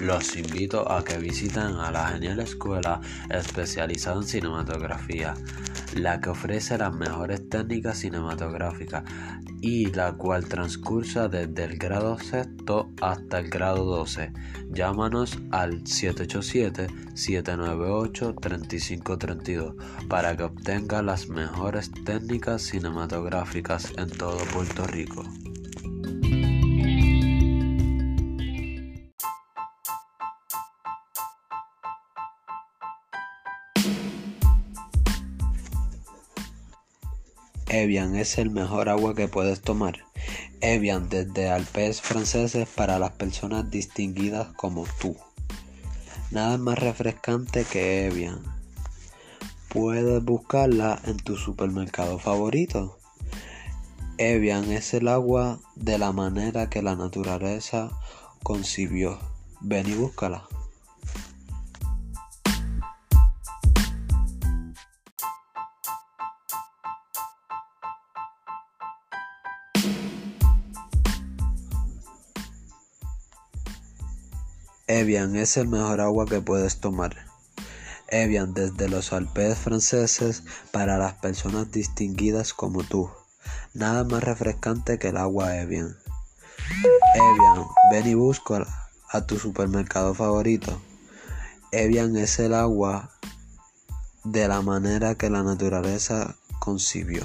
Los invito a que visiten a la genial escuela especializada en cinematografía, la que ofrece las mejores técnicas cinematográficas y la cual transcursa desde el grado sexto hasta el grado 12. Llámanos al 787-798-3532 para que obtenga las mejores técnicas cinematográficas en todo Puerto Rico. Evian es el mejor agua que puedes tomar. Evian desde Alpes franceses para las personas distinguidas como tú. Nada más refrescante que Evian. Puedes buscarla en tu supermercado favorito. Evian es el agua de la manera que la naturaleza concibió. Ven y búscala. Evian es el mejor agua que puedes tomar. Evian desde los Alpes franceses para las personas distinguidas como tú. Nada más refrescante que el agua Evian. Evian, ven y busca a tu supermercado favorito. Evian es el agua de la manera que la naturaleza concibió.